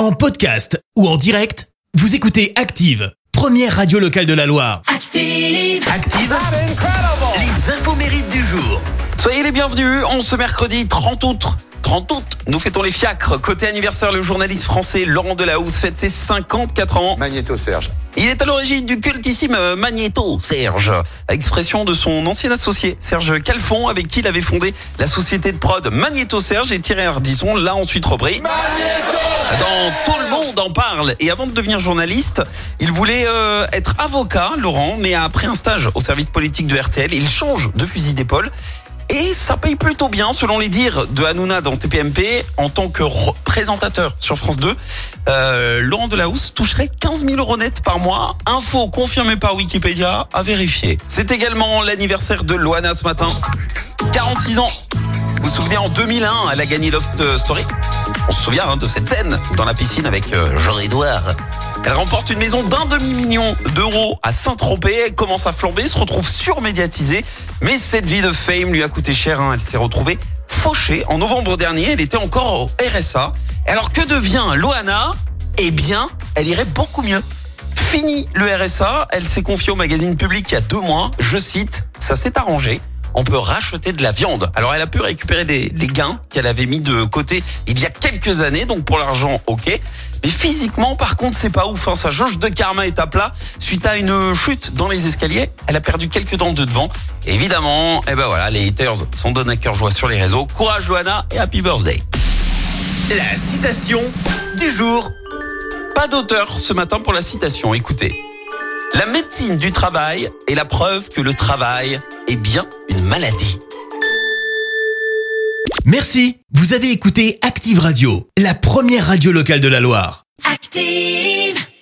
En podcast ou en direct, vous écoutez Active, première radio locale de la Loire. Active. Active, les infos mérites du jour. Soyez les bienvenus en ce mercredi 30 août. 30 août, nous fêtons les fiacres. Côté anniversaire, le journaliste français Laurent Delahousse fête ses 54 ans. Magnéto Serge. Il est à l'origine du cultissime Magnéto Serge, expression de son ancien associé Serge Calfon, avec qui il avait fondé la société de prod Magnéto Serge et Thierry Ardisson l'a ensuite repris. Dans tout le monde en parle. Et avant de devenir journaliste, il voulait euh, être avocat, Laurent, mais après un stage au service politique de RTL, il change de fusil d'épaule. Et ça paye plutôt bien, selon les dires de Hanouna dans TPMP, en tant que présentateur sur France 2. Euh, Laurent Delahousse toucherait 15 000 euros net par mois. Info confirmée par Wikipédia, à vérifier. C'est également l'anniversaire de Loana ce matin. 46 ans. Vous vous souvenez, en 2001, elle a gagné Loft Story. On se souvient hein, de cette scène dans la piscine avec euh, Jean-Edouard. Elle remporte une maison d'un demi-million d'euros à Saint-Tropez. Commence à flamber, se retrouve surmédiatisée. Mais cette vie de fame lui a coûté cher. hein. Elle s'est retrouvée fauchée. En novembre dernier, elle était encore au RSA. Alors que devient Loana? Eh bien, elle irait beaucoup mieux. Fini le RSA, elle s'est confiée au magazine public il y a deux mois. Je cite, ça s'est arrangé. On peut racheter de la viande. Alors elle a pu récupérer des, gains qu'elle avait mis de côté il y a quelques années, donc pour l'argent, ok. Mais physiquement, par contre, c'est pas ouf. Hein. Sa jauge de karma est à plat suite à une chute dans les escaliers. Elle a perdu quelques dents de devant. Évidemment, eh ben voilà, les haters s'en donnent à cœur joie sur les réseaux. Courage Loana et happy birthday. La citation du jour. Pas d'auteur ce matin pour la citation. Écoutez. La médecine du travail est la preuve que le travail est bien une maladie. Merci, vous avez écouté Active Radio, la première radio locale de la Loire. Active.